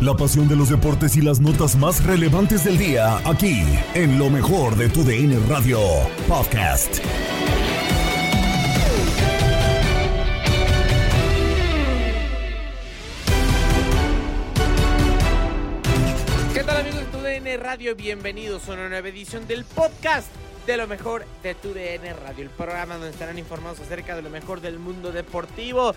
La pasión de los deportes y las notas más relevantes del día, aquí, en lo mejor de tu DN Radio Podcast. ¿Qué tal amigos de tu DN Radio? Bienvenidos a una nueva edición del podcast de lo mejor de tu DN Radio, el programa donde estarán informados acerca de lo mejor del mundo deportivo.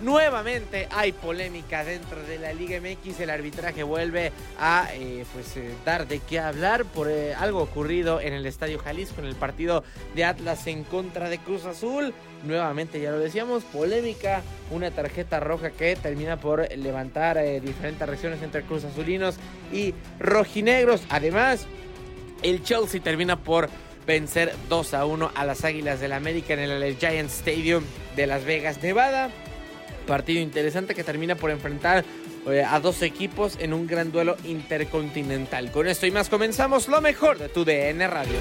Nuevamente hay polémica dentro de la Liga MX. El arbitraje vuelve a eh, pues, eh, dar de qué hablar por eh, algo ocurrido en el Estadio Jalisco en el partido de Atlas en contra de Cruz Azul. Nuevamente, ya lo decíamos, polémica, una tarjeta roja que termina por levantar diferentes reacciones entre Cruz Azulinos y rojinegros. Además, el Chelsea termina por vencer 2 a 1 a las Águilas del América en el Giant Stadium de Las Vegas, Nevada. Partido interesante que termina por enfrentar eh, a dos equipos en un gran duelo intercontinental. Con esto y más comenzamos lo mejor de tu DN Radio.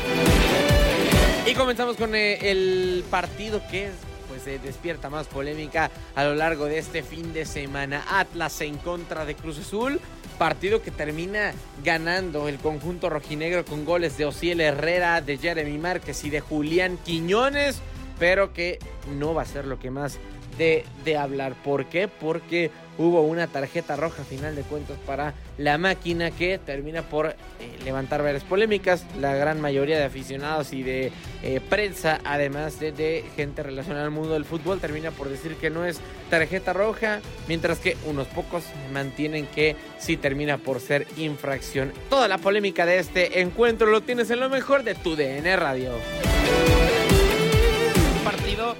Y comenzamos con eh, el partido que pues se despierta más polémica a lo largo de este fin de semana. Atlas en contra de Cruz Azul. Partido que termina ganando el conjunto rojinegro con goles de Ociel Herrera, de Jeremy Márquez y de Julián Quiñones, pero que no va a ser lo que más de, de hablar. ¿Por qué? Porque hubo una tarjeta roja final de cuentas para la máquina que termina por eh, levantar varias polémicas. La gran mayoría de aficionados y de eh, prensa, además de, de, gente relacionada al mundo del fútbol, termina por decir que no es tarjeta roja, mientras que unos pocos mantienen que sí termina por ser infracción. Toda la polémica de este encuentro lo tienes en lo mejor de tu DN Radio. Partido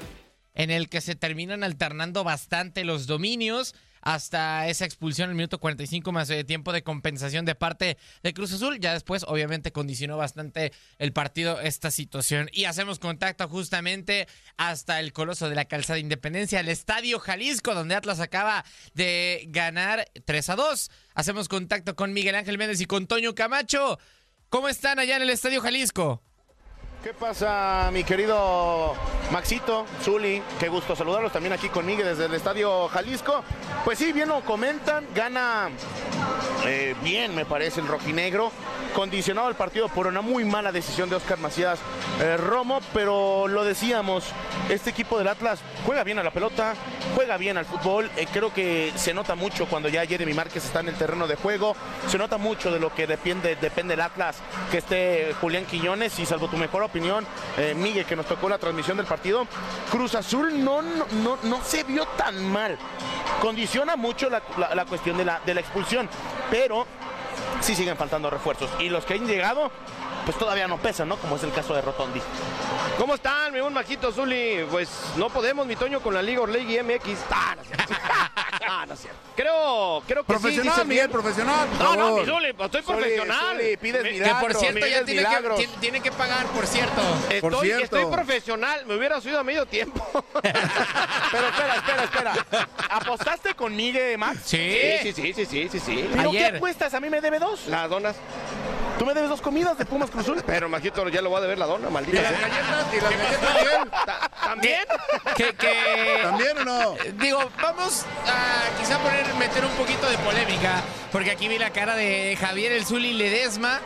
en el que se terminan alternando bastante los dominios hasta esa expulsión el minuto 45 más de tiempo de compensación de parte de Cruz Azul. Ya después, obviamente, condicionó bastante el partido esta situación. Y hacemos contacto justamente hasta el Coloso de la Calzada Independencia, el Estadio Jalisco, donde Atlas acaba de ganar 3 a 2. Hacemos contacto con Miguel Ángel Méndez y con Toño Camacho. ¿Cómo están allá en el Estadio Jalisco? ¿Qué pasa, mi querido Maxito, Zuli? Qué gusto saludarlos también aquí conmigo desde el Estadio Jalisco. Pues sí, bien lo comentan, gana eh, bien, me parece, el rojinegro. Condicionado el partido por una muy mala decisión de Oscar Macías eh, Romo, pero lo decíamos, este equipo del Atlas juega bien a la pelota, juega bien al fútbol. Eh, creo que se nota mucho cuando ya Jeremy Márquez está en el terreno de juego. Se nota mucho de lo que depende, depende el Atlas, que esté Julián Quiñones y salvo tu mejor opinión, eh, Miguel, que nos tocó la transmisión del partido, Cruz Azul no, no, no se vio tan mal. Condiciona mucho la, la, la cuestión de la, de la expulsión, pero sí siguen faltando refuerzos. Y los que han llegado, pues todavía no pesan, ¿no? Como es el caso de Rotondi. ¿Cómo están, mi buen Majito Zuli? Pues no podemos, mi Toño, con la Liga Orlegui MX. Ah, no, es cierto. Creo, creo que Profesional, sí, dice Miguel, bien. profesional. por No, no, favor. mi Zuli, pues estoy Zuli, profesional. Zuli, pides Me- que por cierto ya tiene que, milagros. tiene, tiene que pagar, por cierto. Por Estoy, cierto. estoy profesional. Me hubiera subido a medio tiempo. Pero espera, espera, espera. ¿Apostaste con Miguel, Max? Sí. sí, sí, sí, sí, sí, sí. ¿Pero Ayer. qué apuestas? A mí me debe dos. Las donas. Tú me debes dos comidas de Pumas Cruzul. Pero, Majito, ya lo voy a deber la dona, ¿Y maldita las sea. galletas? ¿Y las galletas? Ta- ¿También? Que, que- ¿También o no? Digo, vamos a quizá poner, meter un poquito de polémica, porque aquí vi la cara de Javier El Zuli Ledesma.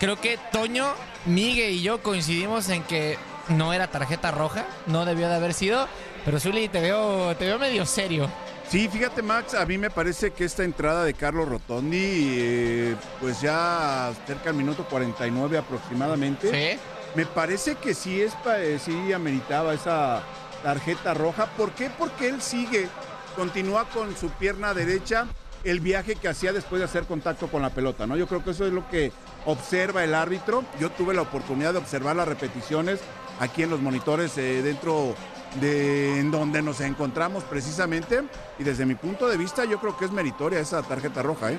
Creo que Toño, Migue y yo coincidimos en que no era tarjeta roja, no debió de haber sido, pero Zuli te veo, te veo medio serio. Sí, fíjate Max, a mí me parece que esta entrada de Carlos Rotondi, eh, pues ya cerca del minuto 49 aproximadamente, Sí. Me parece que sí, es, eh, sí ameritaba esa tarjeta roja. ¿Por qué? Porque él sigue, continúa con su pierna derecha el viaje que hacía después de hacer contacto con la pelota, ¿no? Yo creo que eso es lo que observa el árbitro. Yo tuve la oportunidad de observar las repeticiones aquí en los monitores eh, dentro de en donde nos encontramos precisamente y desde mi punto de vista yo creo que es meritoria esa tarjeta roja, ¿eh?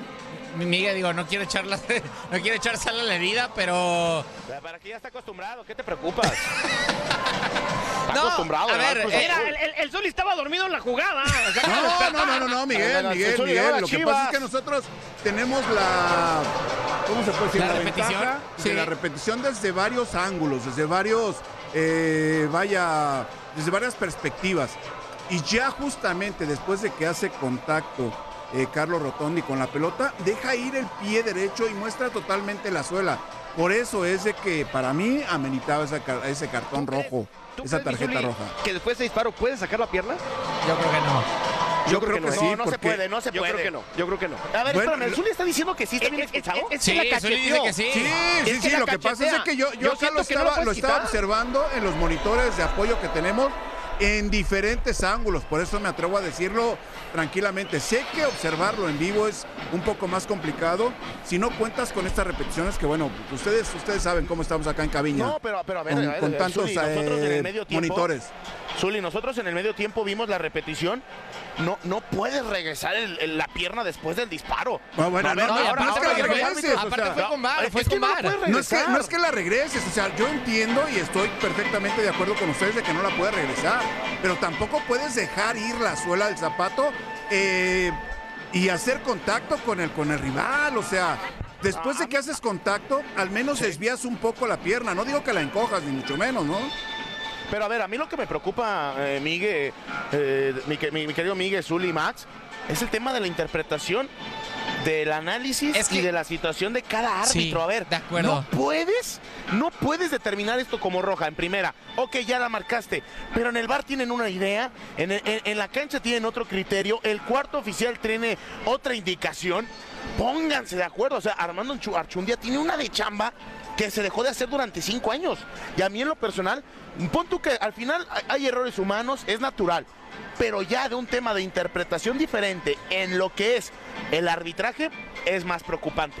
Miguel, digo, no quiero echarla, no quiero echar sal a la herida, pero Para que ya está acostumbrado, ¿qué te preocupas? Está No, acostumbrado. a ver, Cruz Mira, Azul. el, el, el Zuli estaba dormido en la jugada. No, no, no, no, no, Miguel, Miguel, Miguel. Lo que pasa es que nosotros tenemos la, ¿cómo se puede decir? ¿La La, repetición? ventaja Sí. de la repetición desde varios ángulos, desde varios, eh, vaya, desde varias perspectivas. Y ya justamente después de que hace contacto eh, Carlos Rotondi con la pelota, deja ir el pie derecho y muestra totalmente la suela. Por eso es de que para mí car- ese cartón ¿Tú crees- rojo, esa tarjeta roja. Que después de disparo puede sacar la pierna. Yo creo que no. Yo, creo, que, no, sí, no se porque puede, no se Yo puede. creo que no. Yo creo que no. A ver, Bueno, espérame, ¿el lo- Zuli está diciendo que sí está bien Es- es- escuchado? es- es Sí, que la Zuli dice cacheteó. que sí. Sí, lo que pasa es que yo, yo, Yo acá siento lo que no lo estaba, lo estaba observando en los monitores de apoyo que tenemos en diferentes ángulos, por eso me atrevo a decirlo tranquilamente. Sé que observarlo en vivo es un poco más complicado si no cuentas con estas repeticiones que bueno, ustedes ustedes saben cómo estamos acá en Caviña. No, pero, pero a ver, con, a ver, con tantos en eh, el medio tiempo, monitores. Zuli, nosotros en el medio tiempo vimos la repetición. No, no puedes regresar el- el- la pierna después del disparo. Ah, bueno, a ver, no, No, no aparte, es que la porque fue- regreses, o aparte sea, fue con es fue con no No es, que, regresar. no es que la regreses, o sea, yo entiendo y estoy perfectamente de acuerdo con ustedes de que no la puedes regresar, pero tampoco puedes dejar ir la suela del zapato eh, y hacer contacto con el, con el rival, o sea, después de que haces contacto, al menos desvías un poco la pierna, no digo que la encojas, ni mucho menos, ¿no? Pero a ver, a mí lo que me preocupa, eh, Migue, eh, mi, que- mi- mi querido Migue, Zuli y Max, es el tema de la interpretación del análisis Es y de la situación de cada Sí, árbitro. a ver, de acuerdo. no puedes, no puedes determinar esto como roja en primera. Ok, ya la marcaste, pero en el bar tienen una idea, en, el- en- en la cancha tienen otro criterio, el cuarto oficial tiene otra indicación. Pónganse de acuerdo, o sea, Armando Archu- Archundia tiene una de chamba que se dejó de hacer durante cinco años. Y a mí en lo personal, pon tú que al final hay- errores humanos, es natural. Pero ya de un tema de interpretación diferente en lo que es el arbitraje es más preocupante.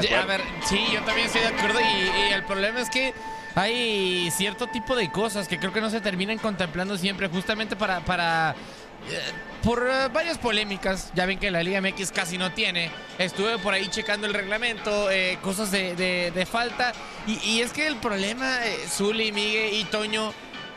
Ya, A ver, sí, yo también estoy de acuerdo y, y el problema es que hay cierto tipo de cosas que creo que no se terminan contemplando siempre justamente para... para eh, por eh, varias polémicas, ya ven que la Liga MX casi no tiene. Estuve por ahí checando el reglamento, eh, cosas de, de- de falta. Y, y es que el problema, eh, Zuli, Miguel y Toño,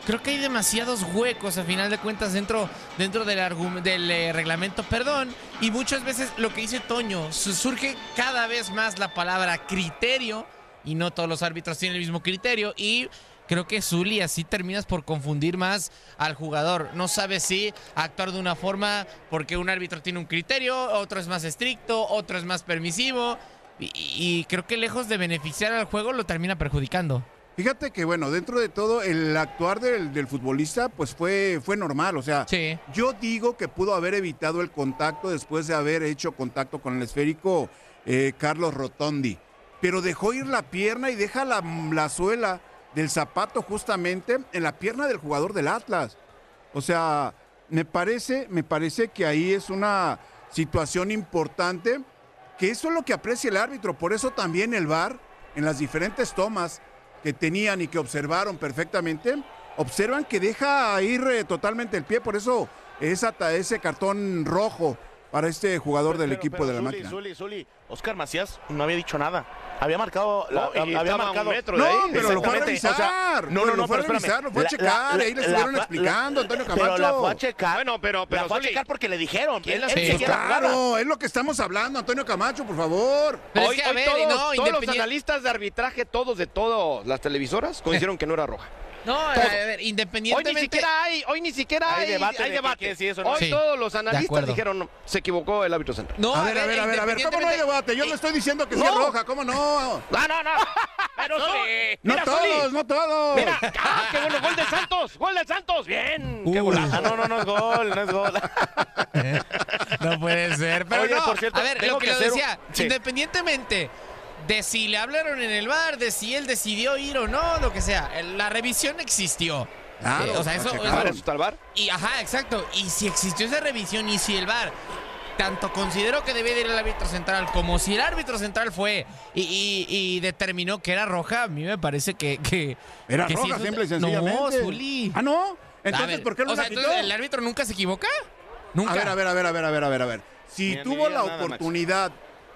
creo que hay demasiados huecos a final de cuentas dentro, dentro del, del eh, reglamento, perdón. Y muchas veces lo que dice Toño, su- surge cada vez más la palabra criterio y no todos los árbitros tienen el mismo criterio. Y creo que Zuli así terminas por confundir más al jugador. No sabes si actuar de una forma porque un árbitro tiene un criterio, otro es más estricto, otro es más permisivo. Y, y creo que lejos de beneficiar al juego lo termina perjudicando. Fíjate que, bueno, dentro de todo, el actuar del, del futbolista, pues fue, fue normal. O sea, Sí. yo digo que pudo haber evitado el contacto después de haber hecho contacto con el esférico eh, Carlos Rotondi. Pero dejó ir la pierna y deja la, la suela del zapato justamente en la pierna del jugador del Atlas. O sea, me parece, me parece que ahí es una situación importante, que eso es lo que aprecia el árbitro. Por eso también el VAR, en las diferentes tomas que tenían y que observaron perfectamente, observan que deja ir eh, totalmente el pie. Por eso esa, ese cartón rojo para este jugador del Pero- equipo pero de la Zuli, máquina. Zuli, Zuli, Oscar Macías no había dicho nada. Había marcado. la- No, y había a un marcado. metro de ahí. No, pero lo fue a revisar. o sea, no, no, no, lo fue a pero espérame. revisar, lo fue a checar. la- ahí le estuvieron la- explicando, Antonio Pero la Camacho. fue a checar. Bueno, pero, pero la fue a checar porque le dijeron. ¿Quién Él, él Sí. Claro, es lo que estamos hablando, Antonio Camacho, por favor. Pero hoy, es que, a hoy ver, todos, no, todos los analistas de arbitraje, todos de todas las televisoras, coincidieron que no era roja. No, a ver, Hoy ni independientemente. siquiera hay, hoy ni siquiera Hay hay, debate hay de debate. que- que sí, eso no. Hoy Sí, todos los de analistas dijeron, no, se equivocó el árbitro central. No, A ver, a ver, a ver, a ver, ¿cómo no hay debate? Yo le estoy diciendo que No. roja, ¿cómo no? No, no, no. Pero No mira, todos, Zuli. no todos. Mira, ah, qué bueno, gol del Santos, gol del Santos, bien, qué Uh. golazo. Ah, no, no, no es gol, no es gol. No puede ser. Pero Oye, no, por cierto, a ver, tengo lo que, que lo hacer un- decía, Sí. independientemente de si le hablaron en el bar, de si él decidió ir o no, lo que sea, la revisión existió. Claro, Eh, o sea, eso, checaron. ¿Para eso está el VAR? Y ajá, exacto. Y si existió esa revisión y si el VAR tanto consideró que debía de ir el árbitro central como si el árbitro central fue y, y- y determinó que era roja, a mí me parece que. que Era que roja, un- simple y sencillamente. No, Zuli. Ah, ¿no? Entonces, ver, ¿por qué no o sea, entonces, ¿el árbitro nunca se equivoca? Nunca. A ver, a ver, a ver, a ver, a ver, a ver, a ver. Si tuvo la nada, oportunidad,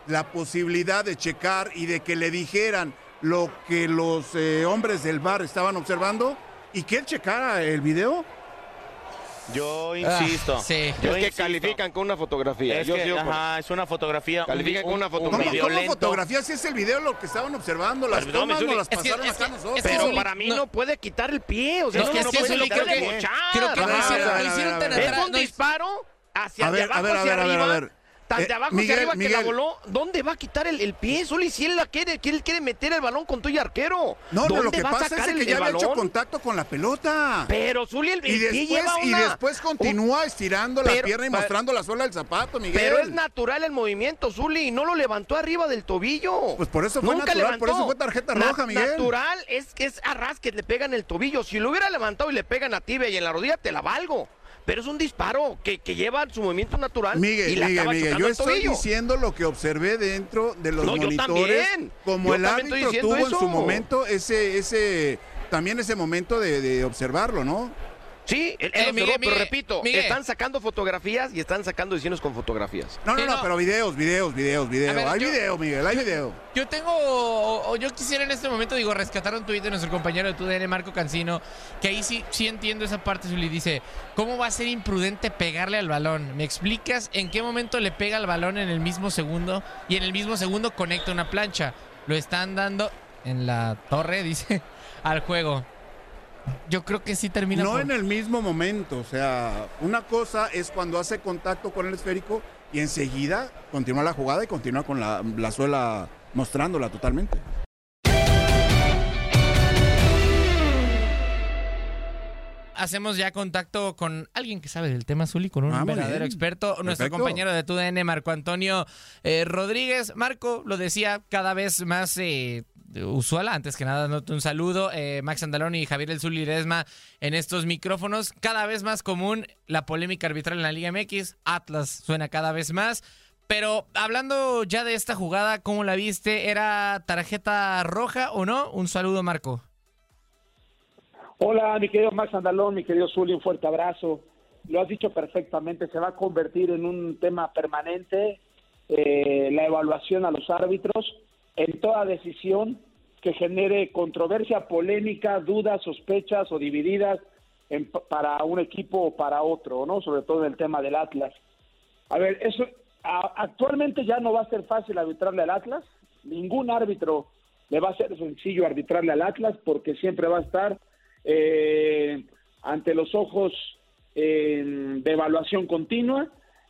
la posibilidad de checar y de que le dijeran lo que los eh, hombres del bar estaban observando y que él checara el video, Yo Ah, insisto. sí. Yo es que insisto. califican con una fotografía. Es Yo que, ajá, es una fotografía. Califica un- con una un- fotografía. ¿cómo, fotografía si es el video lo que estaban observando? Las Perdón, tomas no las Es pasaron acá nosotros. es que Pero para mí no- no, puede quitar el pie. O sea, No, no, es no que puede, lo mochar. Creo que lo hicieron, tan. Es un disparo hacia abajo a ver, a ver, a ver. Tan Eh, de abajo Miguel, hacia arriba que la Miguel. voló, ¿dónde va a quitar el, el pie, Zuli? Si él la quiere, que él quiere meter el balón con tuyo arquero. No, no, ¿Dónde lo que va a pasa es el- que ya había hecho contacto con la pelota. Pero Zuli, el, Y después, lleva y una- después continúa estirando la pierna y pero- mostrando la suela del zapato, Miguel. Pero es natural el movimiento, Zuli, y no lo levantó arriba del tobillo. Pues por eso fue Nunca natural, por levantó. eso fue tarjeta Na- roja, Miguel. Natural es que es arras que le pegan el tobillo. Si lo hubiera levantado y le pegan a tibia y en la rodilla, te la valgo. Pero es un disparo que, que lleva su movimiento natural Miguel, y Miguel, Miguel, yo estoy diciendo lo que observé dentro de los No, yo monitores. también. Como Yo el árbitro tuvo en su momento ese, ese, también ese momento de, de observarlo, ¿no? Sí, él, él Eh, observó, Miguel, pero Miguel, repito, Miguel. están sacando fotografías y están sacando decisiones con fotografías. No, no, Sí, no, no. pero videos, videos, videos, videos. ver, hay yo- video, Miguel, hay video. Yo tengo, o, o yo quisiera en este momento, digo, rescatar un tuit de nuestro compañero de TUDN, Marco Cancino, que ahí sí, sí entiendo esa parte, Zuli. Dice, ¿cómo va a ser imprudente pegarle al balón? ¿Me explicas en qué momento le pega al balón en el mismo segundo y en el mismo segundo conecta una plancha? Lo están dando en la torre, dice, al juego. Yo creo que sí termina No por- en el mismo momento, o sea, una cosa es cuando hace contacto con el esférico y enseguida continúa la jugada y continúa con la, la suela mostrándola totalmente. Hacemos ya contacto con alguien que sabe del tema Zuli, con un Ah, verdadero experto, nuestro compañero de TUDN, Marco Antonio eh, Rodríguez. Marco, lo decía, cada vez más eh, usual, antes que nada, un saludo, eh, Max Andalón y Javier El Zuli Ledesma en estos micrófonos. Cada vez más común la polémica arbitral en la Liga MX, Atlas suena cada vez más. Pero hablando ya de esta jugada, ¿cómo la viste? ¿Era tarjeta roja o no? Un saludo, Marco. Hola, mi querido Max Andalón, mi querido Zuli, un fuerte abrazo. Lo has dicho perfectamente, se va a convertir en un tema permanente eh, la evaluación a los árbitros en toda decisión que genere controversia, polémica, dudas, sospechas o divididas en- para un equipo o para otro, ¿no? Sobre todo en el tema del Atlas. A ver, eso actualmente ya no va a ser fácil arbitrarle al Atlas. Ningún árbitro le va a ser sencillo arbitrarle al Atlas porque siempre va a estar eh, ante los ojos eh, de evaluación continua,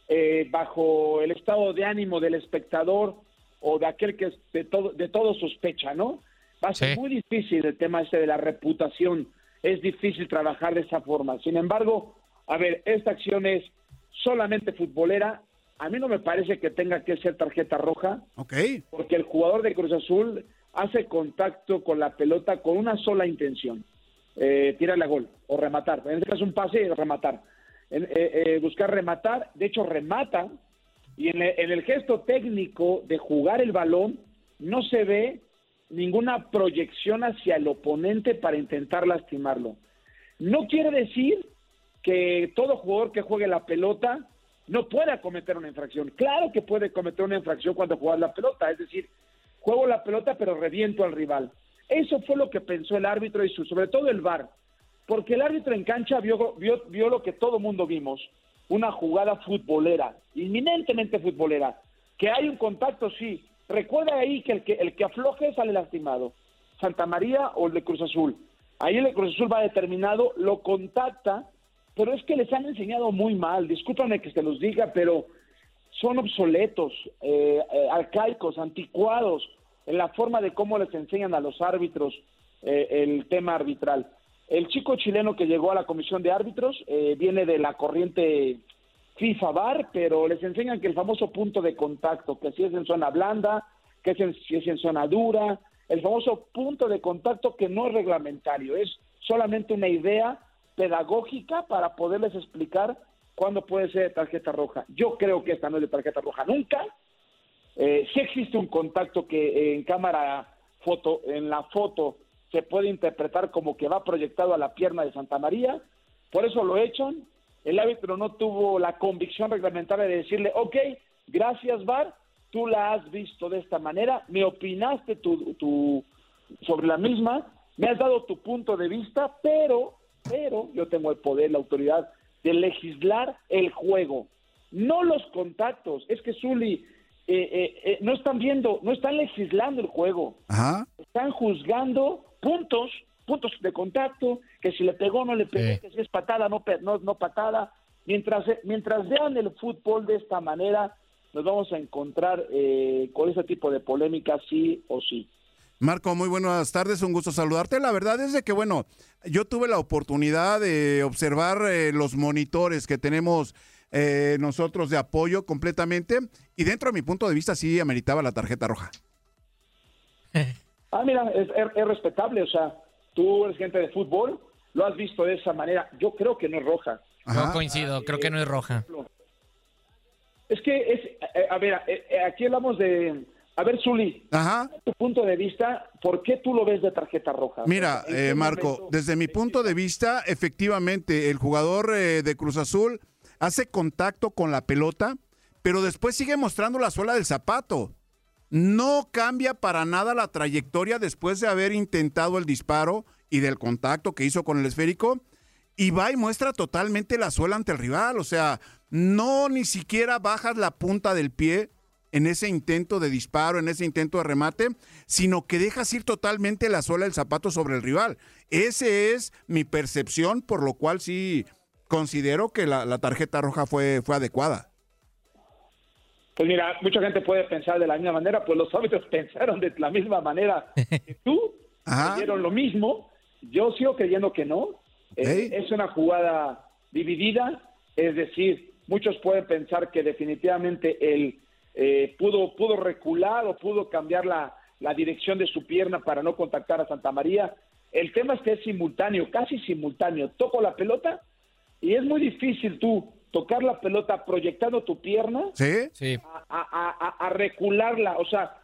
eh, bajo el estado de ánimo del espectador o de aquel que es de todo, de todo sospecha, ¿no? Va a ser Sí. muy difícil el tema ese de la reputación. Es difícil trabajar de esa forma. Sin embargo, a ver, esta acción es solamente futbolera. A mí no me parece que tenga que ser tarjeta roja porque el jugador de Cruz Azul hace contacto con la pelota con una sola intención, eh, tirarle a gol o rematar. En este caso un pase y rematar. En- eh, eh, buscar rematar, de hecho remata, y en, en el gesto técnico de jugar el balón no se ve ninguna proyección hacia el oponente para intentar lastimarlo. No quiere decir que todo jugador que juegue la pelota no pueda cometer una infracción. Claro que puede cometer una infracción cuando juegas la pelota, es decir, juego la pelota pero reviento al rival. Eso fue lo que pensó el árbitro y su, sobre todo el VAR, porque el árbitro en cancha vio, vio, vio lo que todo mundo vimos, una jugada futbolera, inminentemente futbolera, que hay un contacto, sí. Recuerda ahí que el que, el que afloje sale lastimado, Santa María o el de Cruz Azul. Ahí el de Cruz Azul va determinado, lo contacta, pero es que les han enseñado muy mal, discúlpame que se los diga, pero son obsoletos, eh, eh, arcaicos, anticuados en la forma de cómo les enseñan a los árbitros eh, el tema arbitral. El chico chileno que llegó a la comisión de árbitros eh, viene de la corriente FIFA VAR, pero les enseñan que el famoso punto de contacto, que si es en zona blanda, que si es en zona dura, el famoso punto de contacto que no es reglamentario, es solamente una idea pedagógica para poderles explicar cuándo puede ser de tarjeta roja. Yo creo que esta no es de tarjeta roja nunca. Eh, sí existe un contacto que eh, en cámara foto, en la foto se puede interpretar como que va proyectado a la pierna de Santa María, por eso lo echan. El árbitro no tuvo la convicción reglamentaria de decirle, ok, gracias VAR, tú la has visto de esta manera, me opinaste tu, tu- sobre la misma, me has dado tu punto de vista, pero, pero yo tengo el poder, la autoridad de legislar el juego, no los contactos. Es que Zuli, eh, eh, eh, no están viendo, no están legislando el juego Ajá. están juzgando puntos, puntos de contacto, que si le pegó no le pegó, Sí. que si es patada no, no, no patada. Mientras, mientras vean el fútbol de esta manera, nos vamos a encontrar eh, con ese tipo de polémica sí o sí. Marco, muy buenas tardes, un gusto saludarte. La verdad es de que, bueno, yo tuve la oportunidad de observar eh, los monitores que tenemos eh, nosotros de apoyo completamente y dentro de mi punto de vista sí ameritaba la tarjeta roja. Ah, mira, es, es- es respetable, o sea, tú eres gente de fútbol, lo has visto de esa manera, yo creo que no es roja. Ajá. No coincido, creo que no es roja. Es que es, eh, a ver, eh, eh, aquí hablamos de, a ver, Zuli, Ajá. tu punto de vista, ¿por qué tú lo ves de tarjeta roja? Mira, ¿En qué eh, Marco, momento? desde mi punto de vista, efectivamente, el jugador eh, de Cruz Azul hace contacto con la pelota, pero después sigue mostrando la suela del zapato. No cambia para nada la trayectoria después de haber intentado el disparo y del contacto que hizo con el esférico. Y va y muestra totalmente la suela ante el rival. O sea, no ni siquiera bajas la punta del pie en ese intento de disparo, en ese intento de remate, sino que dejas ir totalmente la suela del zapato sobre el rival. Esa es mi percepción, por lo cual sí considero que la, la tarjeta roja fue, fue adecuada. Pues mira, mucha gente puede pensar de la misma manera, pues los árbitros pensaron de la misma manera que tú, creyeron lo mismo, yo sigo creyendo que no, Eh, es una jugada dividida, es decir, muchos pueden pensar que definitivamente él eh, pudo, pudo recular o pudo cambiar la, la dirección de su pierna para no contactar a Santa María. El tema es que es simultáneo, casi simultáneo. Toco la pelota y es muy difícil tú tocar la pelota proyectando tu pierna ¿Sí? Sí. a, a- a- a recularla, o sea,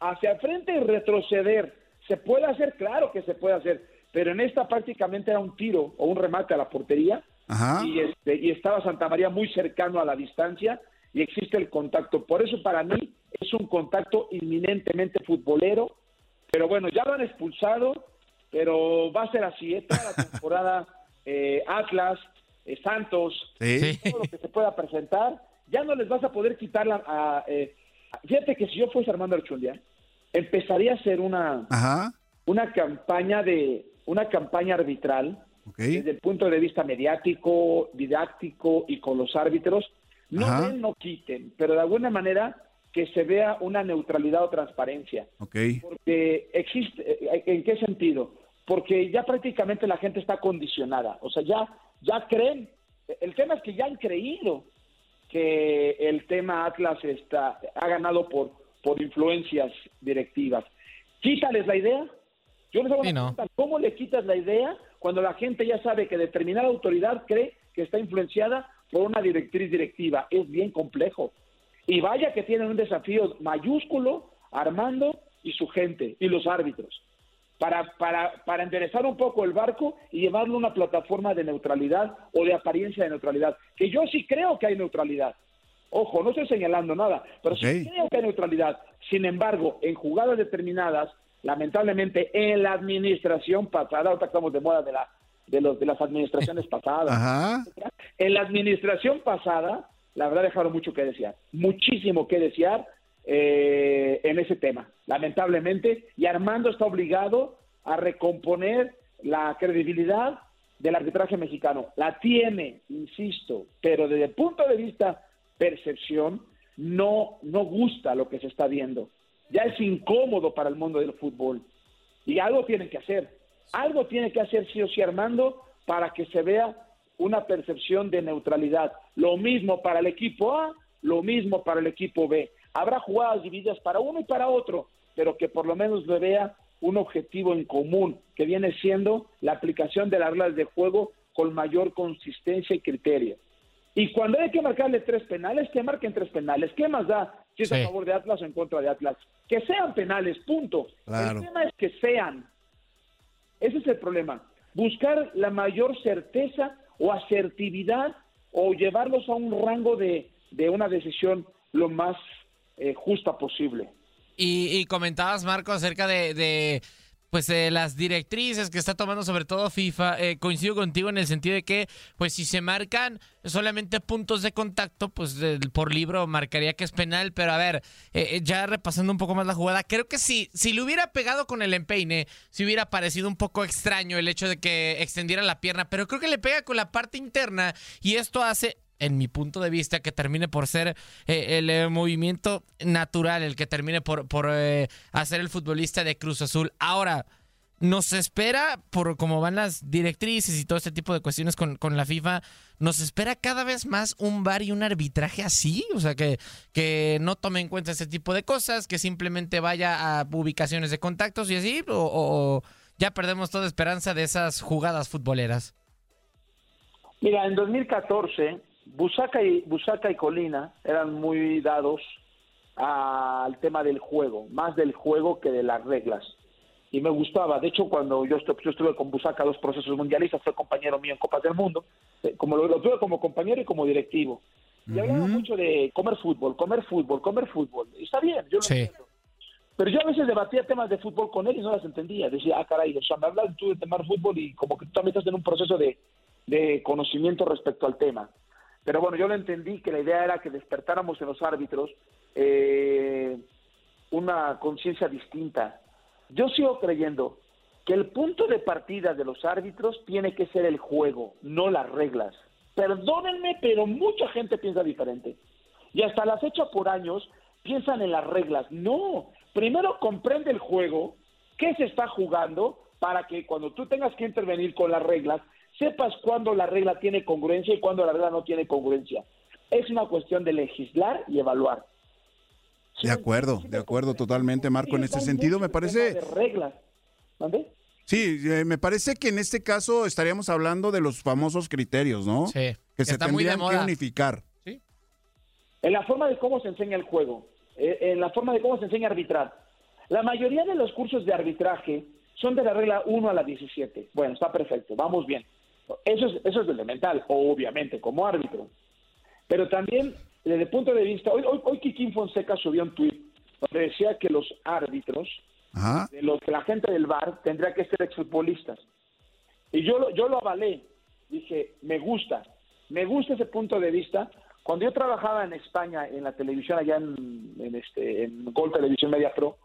hacia el frente y retroceder. ¿Se puede hacer? Claro que se puede hacer, pero en esta prácticamente era un tiro o un remate a la portería Ajá. y, este, y estaba Santa María muy cercano a la distancia y existe el contacto. Por eso para mí es un contacto inminentemente futbolero, pero bueno, ya lo han expulsado, pero va a ser así, ¿eh? toda la temporada eh, Atlas, eh, Santos, Sí. Todo lo que se pueda presentar, ya no les vas a poder quitar la... a, eh, fíjate que si yo fuese Armando Archundia, empezaría a hacer una, Ajá. una campaña de una campaña arbitral Ok. desde el punto de vista mediático, didáctico y con los árbitros, no den, no quiten, pero de alguna manera que se vea una neutralidad o transparencia. Ok. Porque existe, eh, ¿en qué sentido? Porque ya prácticamente la gente está condicionada, o sea, ya, ya creen, el tema es que ya han creído que el tema Atlas está, ha ganado por, por influencias directivas. Quítales la idea. Yo les hago Sí, no. ¿cómo le quitas la idea cuando la gente ya sabe que determinada autoridad cree que está influenciada por una directriz directiva? Es bien complejo. Y vaya que tienen un desafío mayúsculo Armando y su gente y los árbitros para, para, para enderezar un poco el barco y llevarlo a una plataforma de neutralidad o de apariencia de neutralidad. Que yo sí creo que hay neutralidad. Ojo, no estoy señalando nada, pero sí Ok. creo que hay neutralidad. Sin embargo, en jugadas determinadas, lamentablemente en la administración pasada, ahorita estamos de moda de, la, de, los, de las administraciones pasadas, Ajá. en la administración pasada, la verdad dejaron mucho que desear, muchísimo que desear eh, en ese tema, lamentablemente, y Armando está obligado a recomponer la credibilidad del arbitraje mexicano. La tiene, insisto, pero desde el punto de vista percepción, no, no gusta lo que se está viendo. Ya es incómodo para el mundo del fútbol. Y algo tienen que hacer. Algo tiene que hacer sí o sí Armando para que se vea una percepción de neutralidad. Lo mismo para el equipo A, lo mismo para el equipo B. Habrá jugadas divididas para uno y para otro, pero que por lo menos le vea un objetivo en común, que viene siendo la aplicación de las reglas de juego con mayor consistencia y criterio. Y cuando hay que marcarle tres penales, que marquen tres penales. ¿Qué más da si es Sí. a favor de Atlas o en contra de Atlas? Que sean penales, punto. Claro. El tema es que sean. Ese es el problema. Buscar la mayor certeza o asertividad o llevarlos a un rango de, de una decisión lo más eh, justa posible. Y, y comentabas, Marco, acerca de, pues las directrices que está tomando sobre todo FIFA. Eh, coincido contigo en el sentido de que, pues si se marcan solamente puntos de contacto, pues por libro marcaría que es penal. Pero a ver, eh, ya repasando un poco más la jugada, creo que si, si le hubiera pegado con el empeine, si hubiera parecido un poco extraño el hecho de que extendiera la pierna. Pero creo que le pega con la parte interna y esto hace en mi punto de vista, que termine por ser eh, el eh, movimiento natural, el que termine por, por eh, hacer el futbolista de Cruz Azul. Ahora, nos espera, por cómo van las directrices y todo este tipo de cuestiones con, con la FIFA, nos espera cada vez más un bar y un arbitraje así, o sea, que, que no tome en cuenta ese tipo de cosas, que simplemente vaya a ubicaciones de contactos y así, o, o ya perdemos toda esperanza de esas jugadas futboleras. Mira, en 2014, Busaca y, Busaca y Colina eran muy dados al tema del juego, más del juego que de las reglas. Y me gustaba, de hecho, cuando yo estuve, yo estuve con Busaca dos procesos mundialistas, fue compañero mío en Copas del Mundo, eh, como lo, lo tuve como compañero y como directivo. Y hablaba mucho de comer fútbol, comer fútbol, comer fútbol. Y está bien, yo lo Sí. entiendo. Pero yo a veces debatía temas de fútbol con él y no las entendía. Decía, ah, caray, o sea, me hablas tú de tomar fútbol y como que tú también estás en un proceso de, de conocimiento respecto al tema. Pero bueno, yo lo entendí que la idea era que despertáramos en los árbitros eh, una conciencia distinta. Yo sigo creyendo que el punto de partida de los árbitros tiene que ser el juego, no las reglas. Perdónenme, pero mucha gente piensa diferente. Y hasta la fecha por años piensan en las reglas. No, primero comprende el juego, qué se está jugando, para que cuando tú tengas que intervenir con las reglas, sepas cuándo la regla tiene congruencia y cuándo la regla no tiene congruencia. Es una cuestión de legislar y evaluar. De acuerdo, de acuerdo totalmente, Marco. En Sí, este está sentido, me parece, de reglas. Sí, eh, me parece que en este caso estaríamos hablando de los famosos criterios, ¿no? Sí, Que se tendrían que unificar. En la forma de cómo se enseña el juego, eh, en la forma de cómo se enseña a arbitrar. La mayoría de los cursos de arbitraje son de la regla 1 a la 17. Bueno, está perfecto, vamos bien. Eso es, eso es elemental, obviamente, como árbitro. Pero también, desde el punto de vista, hoy, hoy, hoy Kikín Fonseca subió un tuit donde decía que los árbitros, Ajá. de los, la gente del bar, tendría que ser exfutbolistas. Y yo, lo- yo lo avalé. Dije, me gusta, me gusta ese punto de vista. Cuando yo trabajaba en España, en la televisión, allá en, en este, en Gol Televisión Media Pro,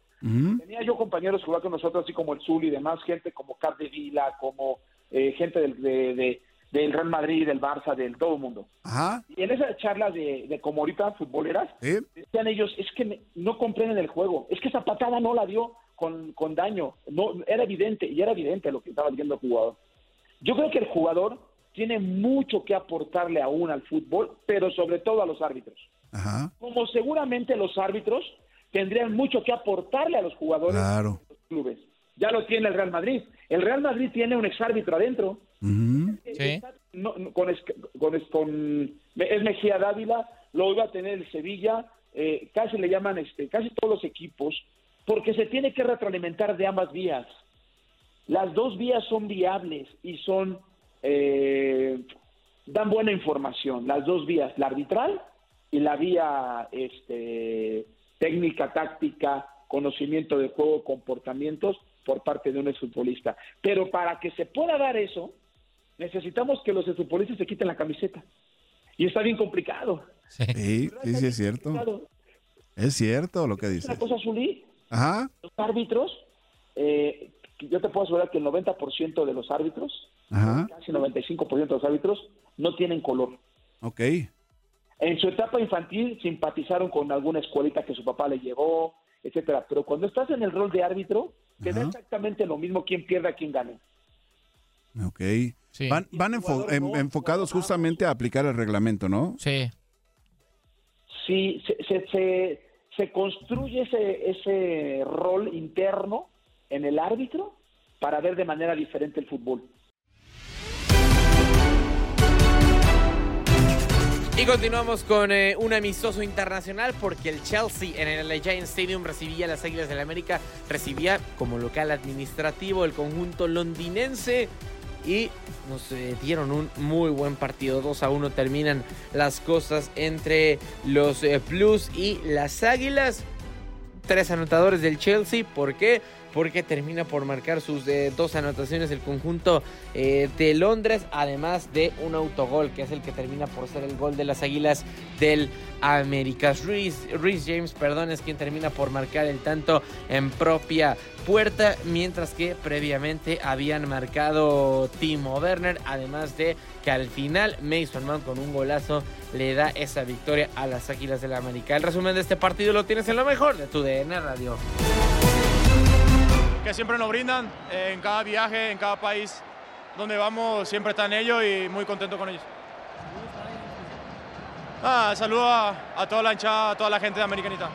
tenía yo compañeros que jugaban con nosotros, así como el Zul y demás, gente como Cap de Vila, como eh, gente del, de- de- del Real Madrid, del Barça, del todo el mundo. Ajá. Y en esas charlas de, de como ahorita futboleras, ¿eh? decían ellos, es que me- no comprenden el juego, es que esa patada no la dio con, con daño, no era evidente, y era evidente lo que estaba diciendo el jugador. Yo creo que el jugador tiene mucho que aportarle aún al fútbol, pero sobre todo a los árbitros. Ajá. Como seguramente los árbitros tendrían mucho que aportarle a los jugadores Claro. de los clubes. Ya lo tiene el Real Madrid. El Real Madrid tiene un exárbitro adentro. Sí. Está- no, con, es- con, es- con- es Mejía Dávila, lo iba a tener el Sevilla, eh, casi le llaman este, casi todos los equipos, porque se tiene que retroalimentar de ambas vías. Las dos vías son viables y son eh, dan buena información. Las dos vías, la arbitral y la vía este, técnica, táctica, conocimiento de juego, comportamientos por parte de un exfutbolista. Pero para que se pueda dar eso, necesitamos que los exfutbolistas se quiten la camiseta. Y está bien complicado. Sí. Sí, sí, sí, es cierto. Complicado. Es cierto lo que Es dices. una cosa, Zulí, Ajá. los árbitros, eh, yo te puedo asegurar que el 90% de los árbitros, Ajá. casi 95% de los árbitros, no tienen color. Ok. En su etapa infantil simpatizaron con alguna escuelita que su papá le llevó, etcétera. Pero cuando estás en el rol de árbitro, te da exactamente lo mismo quién pierda, quién gane. Ok. Sí. Van, van enfo- en- no, enfocados no, justamente a aplicar el reglamento, ¿no? Sí. Si se, se, se, se construye ese, ese rol interno en el árbitro para ver de manera diferente el fútbol. Y continuamos con eh, un amistoso internacional porque el Chelsea en el Giant Stadium recibía las Águilas del la América, recibía como local administrativo el conjunto londinense y nos eh, dieron un muy buen partido. 2 a 1 terminan las cosas entre los eh, Blues y las Águilas. Tres anotadores del Chelsea, ¿por qué? Porque termina por marcar sus eh, dos anotaciones el conjunto eh, de Londres, además de un autogol que es el que termina por ser el gol de las Águilas del América. Reese, James, perdón, es quien termina por marcar el tanto en propia puerta, mientras que previamente habían marcado Timo Werner, además de que al final Mason Mount con un golazo le da esa victoria a las Águilas del América. El resumen de este partido lo tienes en lo mejor de tu DN Radio que siempre nos brindan en cada viaje, en cada país donde vamos, siempre están ellos y muy contento con ellos. Ah, saludo a, a toda la hinchada, a toda la gente de Americanita.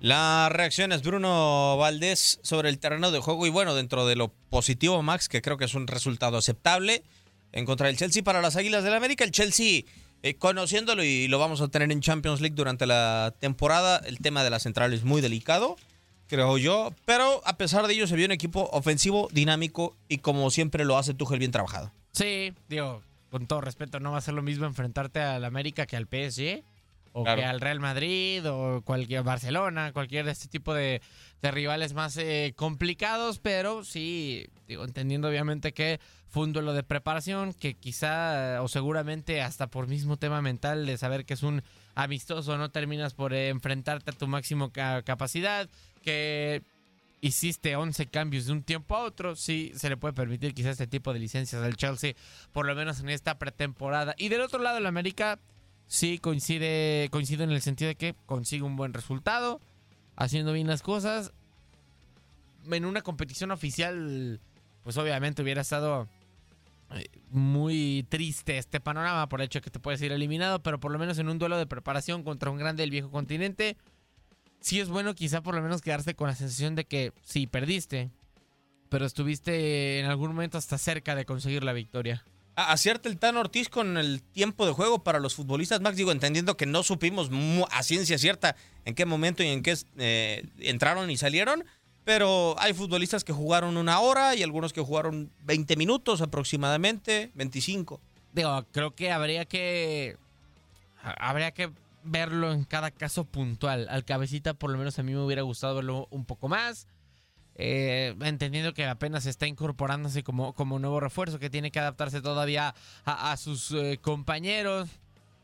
Las reacciones Bruno Valdés sobre el terreno de juego y bueno, dentro de lo positivo Max, que creo que es un resultado aceptable en contra del Chelsea para las Águilas del la América. El Chelsea, eh, conociéndolo y lo vamos a tener en Champions League durante la temporada, el tema de la central es muy delicado, creo yo, pero a pesar de ello se vio un equipo ofensivo, dinámico y como siempre lo hace Tuchel bien trabajado. Sí, digo, con todo respeto, no va a ser lo mismo enfrentarte al América que al PSG o que al Real Madrid o cualquier Barcelona, cualquier de este tipo de, rivales más eh, complicados, pero sí, digo, entendiendo obviamente que fue un duelo de preparación, que quizá o seguramente hasta por mismo tema mental de saber que es un amistoso, no terminas por eh, enfrentarte a tu máximo capacidad, que hiciste 11 cambios de un tiempo a otro, sí se le puede permitir quizá este tipo de licencias al Chelsea, por lo menos en esta pretemporada. Y del otro lado, el América sí coincide, coincide en el sentido de que consigue un buen resultado, haciendo bien las cosas. En una competición oficial, pues obviamente hubiera estado eh, muy triste este panorama por el hecho de que te puedes ir eliminado, pero por lo menos en un duelo de preparación contra un grande del viejo continente, sí es bueno quizá por lo menos quedarse con la sensación de que sí perdiste, pero estuviste en algún momento hasta cerca de conseguir la victoria acierta el Tan Ortiz con el tiempo de juego para los futbolistas, Max, digo, entendiendo que no supimos a ciencia cierta en qué momento y en qué eh, entraron y salieron, pero hay futbolistas que jugaron una hora y algunos que jugaron 20 minutos aproximadamente, 25. Digo, creo que habría que habría que verlo en cada caso puntual. Al cabecita por lo menos a mí me hubiera gustado verlo un poco más. Eh, entendiendo que apenas está incorporándose como, como nuevo refuerzo, que tiene que adaptarse todavía a, sus eh, compañeros.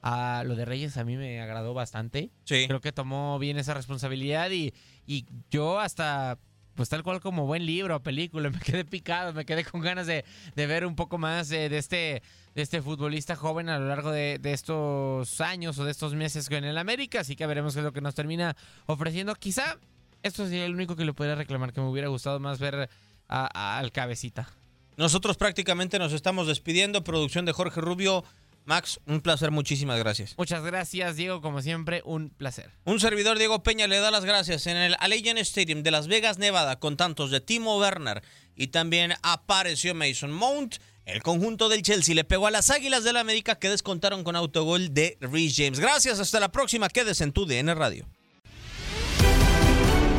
A lo de Reyes a mí me agradó bastante. Creo que tomó bien esa responsabilidad y, y yo hasta pues tal cual como buen libro, película, me quedé picado, me quedé con ganas de, ver un poco más de, este, de este futbolista joven a lo largo de, de, estos años o de estos meses en el América, así que veremos qué es lo que nos termina ofreciendo. Quizá esto sería el único que le podría reclamar, que me hubiera gustado más ver al cabecita. Nosotros prácticamente nos estamos despidiendo. Producción de Jorge Rubio. Max, un placer, muchísimas gracias. Muchas gracias, Diego, como siempre, un placer. Un servidor, Diego Peña, le da las gracias en el Allegiant Stadium de Las Vegas, Nevada, con tantos de Timo Werner y también apareció Mason Mount. El conjunto del Chelsea le pegó a las Águilas del la América que descontaron con autogol de Reece James. Gracias, hasta la próxima. Quédese en tu DN Radio.